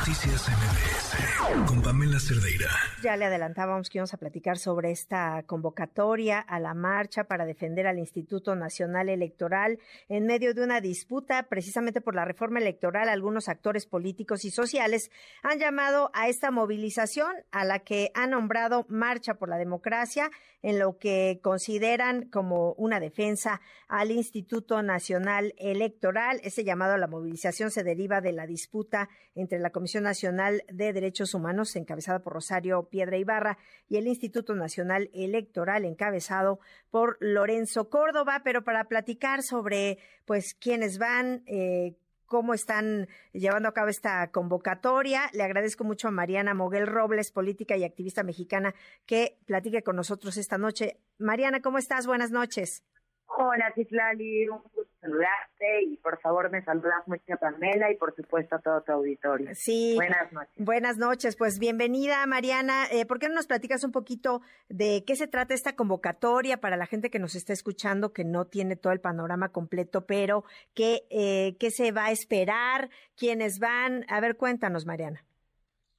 Noticias MBS con Pamela Cerdeira. Ya le adelantábamos que íbamos a platicar sobre esta convocatoria a la marcha para defender al Instituto Nacional Electoral en medio de una disputa precisamente por la reforma electoral. Algunos actores políticos y sociales han llamado a esta movilización a la que ha nombrado Marcha por la Democracia en lo que consideran como una defensa al Instituto Nacional Electoral. Ese llamado a la movilización se deriva de la disputa entre la Comisión Nacional de Derechos Humanos, encabezada por Rosario Piedra Ibarra, y el Instituto Nacional Electoral, encabezado por Lorenzo Córdoba. Pero para platicar sobre, pues, quiénes van, eh, cómo están llevando a cabo esta convocatoria. Le agradezco mucho a Mariana Moguel Robles, política y activista mexicana, que platique con nosotros esta noche. Mariana, ¿cómo estás? Buenas noches. Hola, Citlali, un gusto saludarte y por favor me saludas mucho a Pamela y por supuesto a todo tu auditorio. Sí. Buenas noches. Buenas noches, pues bienvenida Mariana. Eh, ¿Por qué no nos platicas un poquito de qué se trata esta convocatoria para la gente que nos está escuchando, que no tiene todo el panorama completo, pero qué, eh, qué se va a esperar, quiénes van? A ver, cuéntanos Mariana.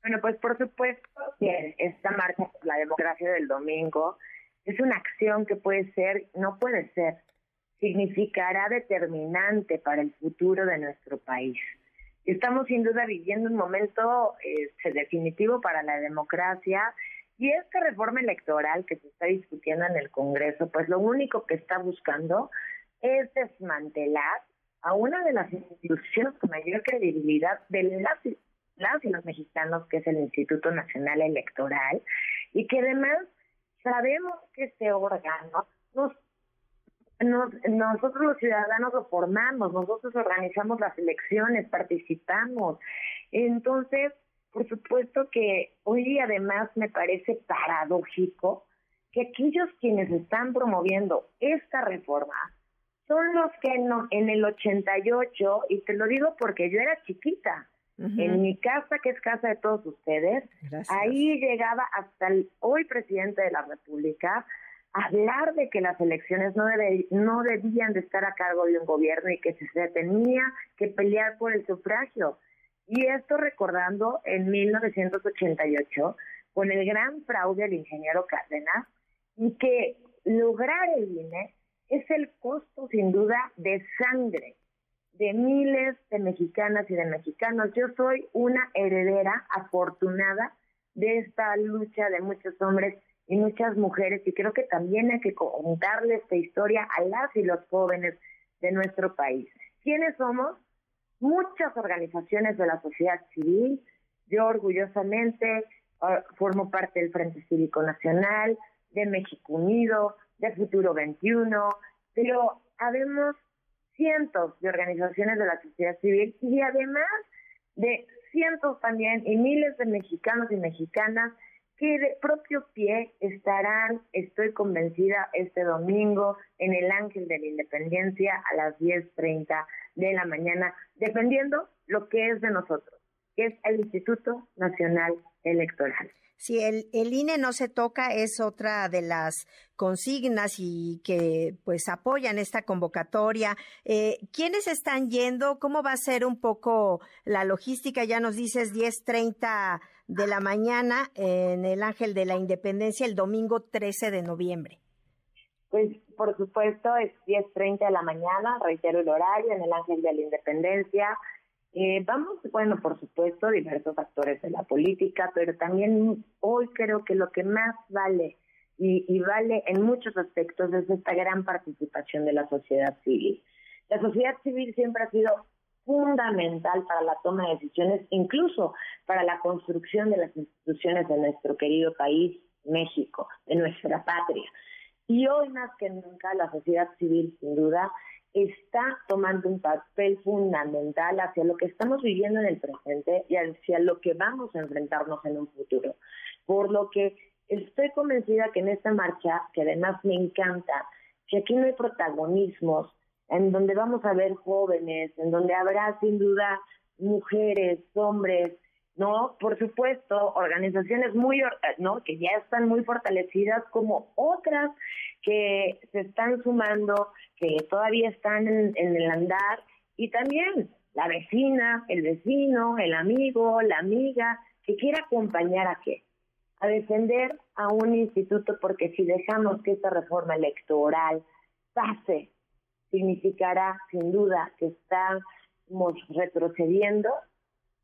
Bueno, pues por supuesto que esta marcha por la democracia del domingo es una acción que puede ser, no puede ser, significará determinante para el futuro de nuestro país. Estamos sin duda viviendo un momento este, definitivo para la democracia y esta reforma electoral que se está discutiendo en el Congreso, pues lo único que está buscando es desmantelar a una de las instituciones con mayor credibilidad de las, y los mexicanos, que es el Instituto Nacional Electoral, y que además sabemos que este órgano nos nosotros los ciudadanos lo formamos, nosotros organizamos las elecciones, participamos. Entonces, por supuesto que hoy además me parece paradójico que aquellos quienes están promoviendo esta reforma son los que no, en el 88, y te lo digo porque yo era chiquita, en mi casa, que es casa de todos ustedes, ahí llegaba hasta el hoy presidente de la República, hablar de que las elecciones no, no debían de estar a cargo de un gobierno y que se tenía que pelear por el sufragio. Y esto recordando en 1988 con el gran fraude del ingeniero Cárdenas y que lograr el INE es el costo sin duda de sangre de miles de mexicanas y de mexicanos. Yo soy una heredera afortunada de esta lucha de muchos hombres y muchas mujeres y creo que también hay que contarle esta historia a las y los jóvenes de nuestro país. ¿Quiénes somos? Muchas organizaciones de la sociedad civil. Yo orgullosamente ah, formo parte del Frente Cívico Nacional, de México Unido, de Futuro 21, pero habemos cientos de organizaciones de la sociedad civil y además de cientos también y miles de mexicanos y mexicanas que de propio pie estarán, estoy convencida, este domingo en el Ángel de la Independencia a las 10.30 de la mañana, defendiendo lo que es de nosotros, que es el Instituto Nacional Electoral. Si el, el INE no se toca es otra de las consignas y que pues apoyan esta convocatoria. Eh, ¿Quiénes están yendo? ¿Cómo va a ser un poco la logística? Ya nos dices 10.30 de la mañana en el Ángel de la Independencia el domingo 13 de noviembre. Pues por supuesto es 10.30 de la mañana, reitero el horario, en el Ángel de la Independencia. Eh, vamos, bueno, por supuesto, diversos actores de la política, pero también hoy creo que lo que más vale y, y vale en muchos aspectos es esta gran participación de la sociedad civil. La sociedad civil siempre ha sido fundamental para la toma de decisiones, incluso para la construcción de las instituciones de nuestro querido país, México, de nuestra patria. Y hoy más que nunca la sociedad civil, sin duda, está tomando un papel fundamental hacia lo que estamos viviendo en el presente y hacia lo que vamos a enfrentarnos en un futuro. Por lo que estoy convencida que en esta marcha, que además me encanta, que aquí no hay protagonismos, en donde vamos a ver jóvenes, en donde habrá sin duda mujeres, hombres, ¿no? Por supuesto, organizaciones muy, ¿no? Que ya están muy fortalecidas como otras que se están sumando, que todavía están en, el andar y también la vecina, el vecino, el amigo, la amiga, que quiera acompañar a qué? A defender a un instituto porque si dejamos que esta reforma electoral pase, significará sin duda que estamos retrocediendo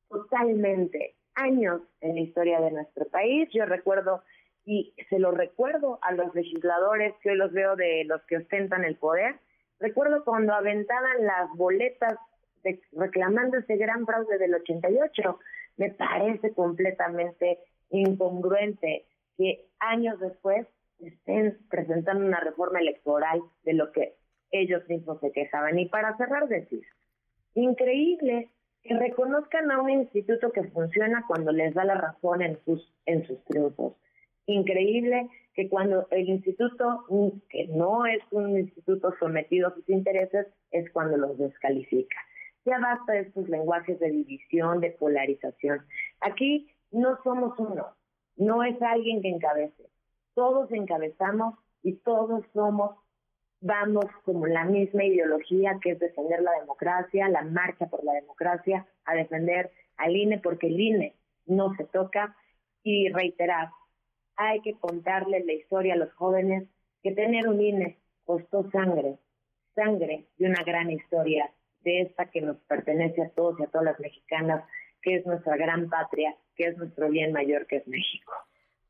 totalmente años en la historia de nuestro país. Yo recuerdo y se lo recuerdo a los legisladores que hoy los veo de los que ostentan el poder. Recuerdo cuando aventaban las boletas reclamando ese gran fraude del 88. Me parece completamente incongruente que años después estén presentando una reforma electoral de lo que ellos mismos se quejaban. Y para cerrar, decir, increíble que reconozcan a un instituto que funciona cuando les da la razón en sus, en sus triunfos. Increíble que cuando el instituto, que no es un instituto sometido a sus intereses, es cuando los descalifica. Ya basta de estos lenguajes de división, de polarización. Aquí no somos uno, no es alguien que encabece. Todos encabezamos y todos somos, vamos como la misma ideología que es defender la democracia, la marcha por la democracia, a defender al INE porque el INE no se toca y reiterar, hay que contarle la historia a los jóvenes que tener un INE costó sangre, sangre de una gran historia de esta que nos pertenece a todos y a todas las mexicanas, que es nuestra gran patria, que es nuestro bien mayor, que es México.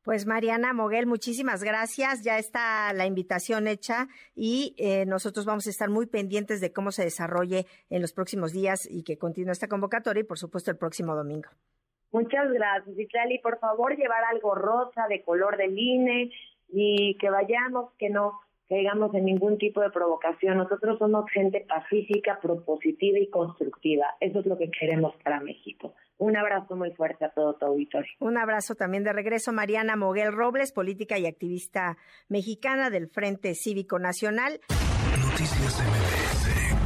Pues Mariana Moguel, muchísimas gracias. Ya está la invitación hecha y eh, nosotros vamos a estar muy pendientes de cómo se desarrolle en los próximos días y que continúe esta convocatoria y por supuesto el próximo domingo. Muchas gracias, y Por favor, llevar algo rosa de color del INE y que vayamos, que no caigamos en ningún tipo de provocación. Nosotros somos gente pacífica, propositiva y constructiva. Eso es lo que queremos para México. Un abrazo muy fuerte a todo tu auditorio. Un abrazo también de regreso, Mariana Moguel Robles, política y activista mexicana del Frente Cívico Nacional. Noticias MBS